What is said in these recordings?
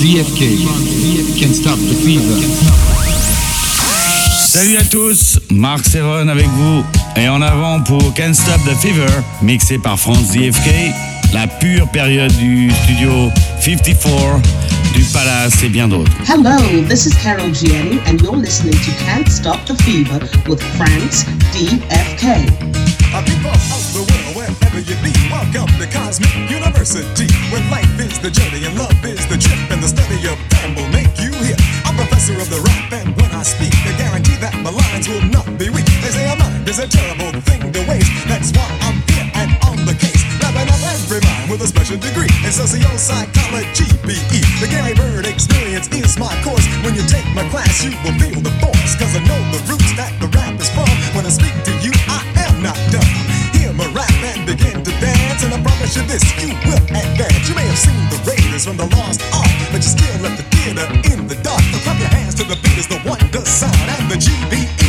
VFK, Can't Stop the Fever. Salut à tous, Marc Serron avec vous. Et en avant pour Can't Stop the Fever, mixé par France DFK, la pure période du studio 54, du Palace et bien d'autres. Hello, this is Carol Jiani, and you're listening to Can't Stop the Fever with France DFK. people of the world, wherever you be, welcome to Cosmic University, where life is the journey and love is the trip, and the study of time will make you hear. I'm professor of the rap, and when I speak, I guarantee that my lines will not be weak. They say a mind is a terrible thing to waste. That's why I'm with a special degree in socio-psychology. BE. The Gary Byrd experience is my course. When you take my class, you will feel the force, cause I know the roots that the rap is from. When I speak to you, I am not dumb. Hear my rap and begin to dance, and I promise you this, you will advance. You may have seen the Raiders from the Lost Ark, but you still left the theater in the dark. So Clap your hands to the beat as the wonder sound, and the GBE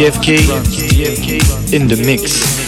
DFK in the mix. In the mix.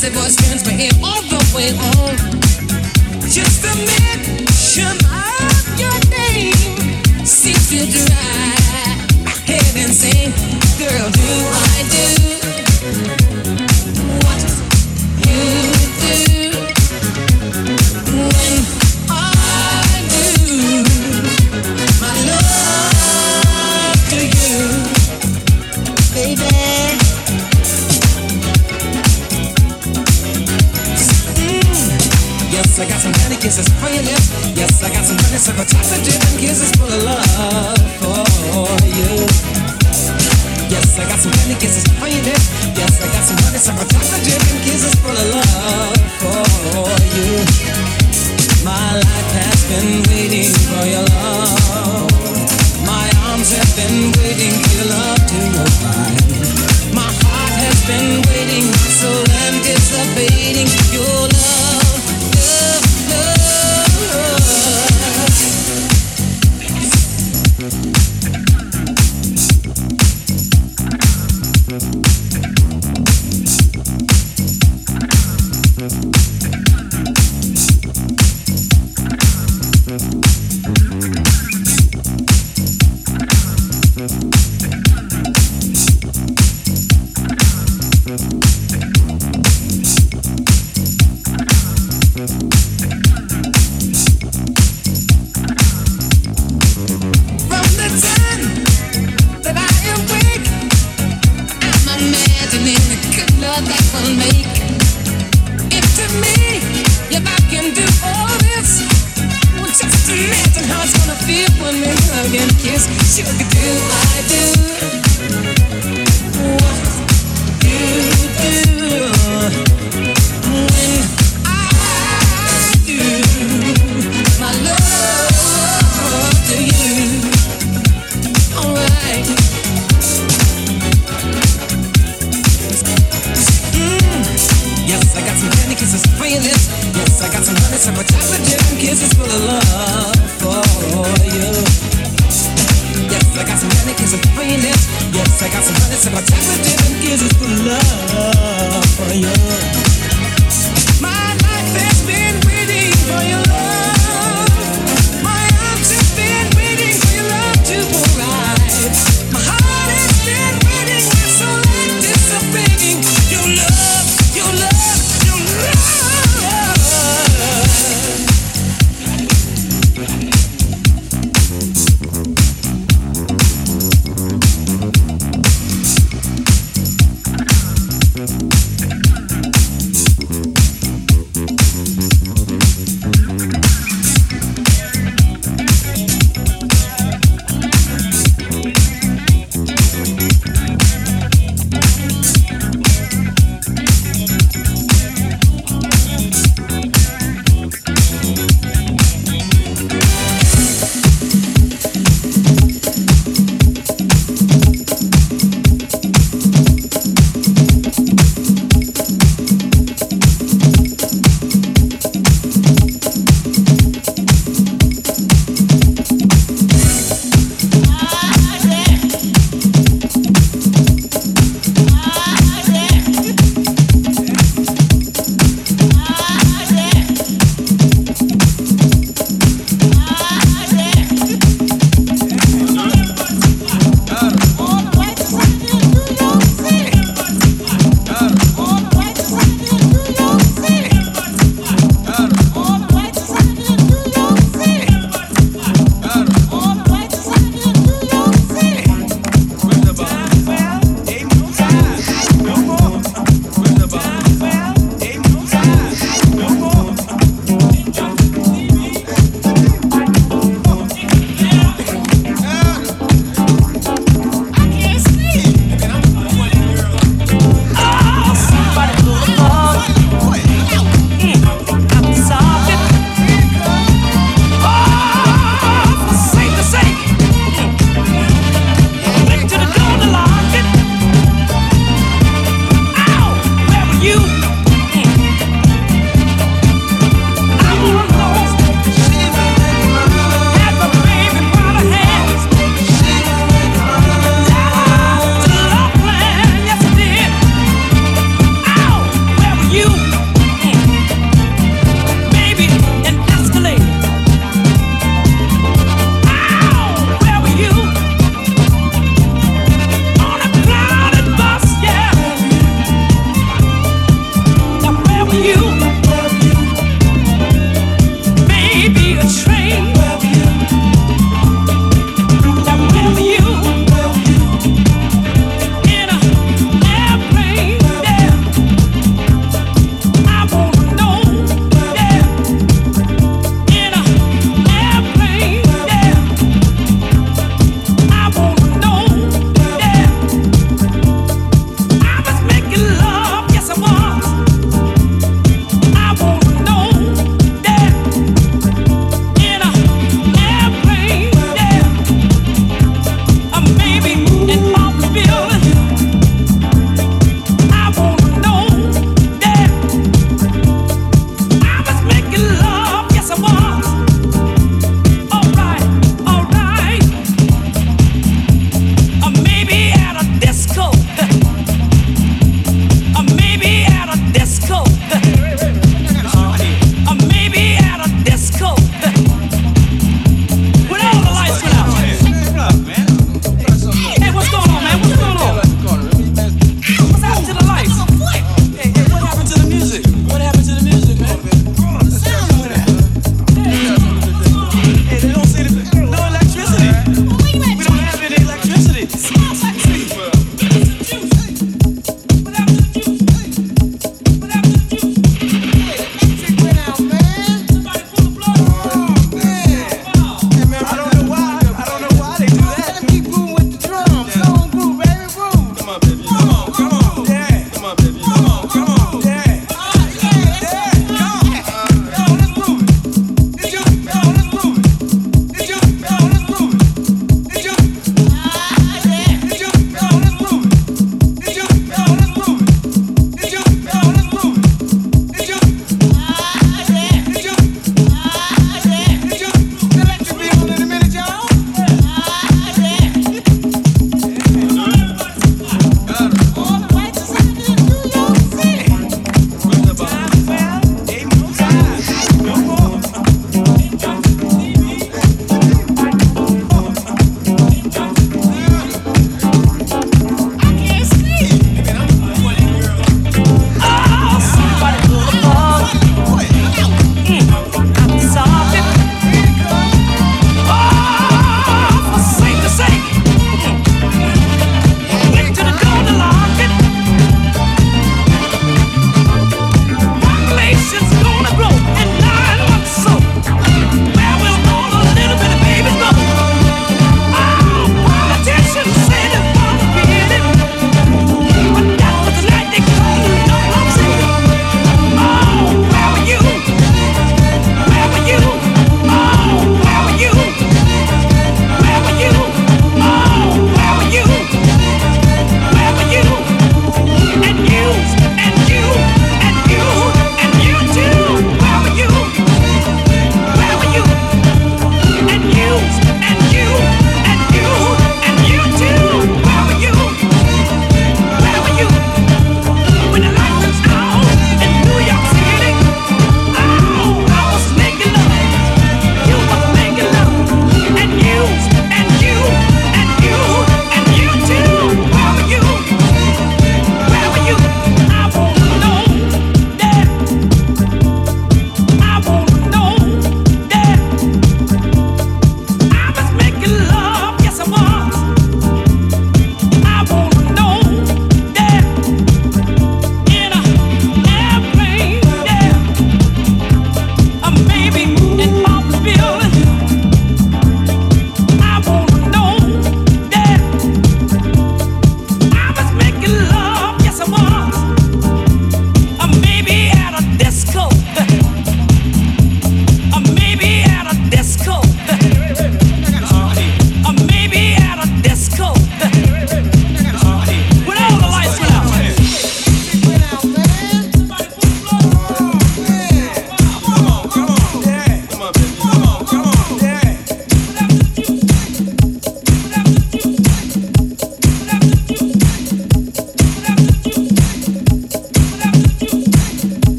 Sexy voice turns me in all the way home. Just a mention of your name seems to drive. Girl, do I do Kisses full of love for you. Yes, I got some kisses for lips. Yes, I got kisses full of love for you. My life has been waiting for your love. My arms have been waiting. My heart has been waiting, soul anticipating your love,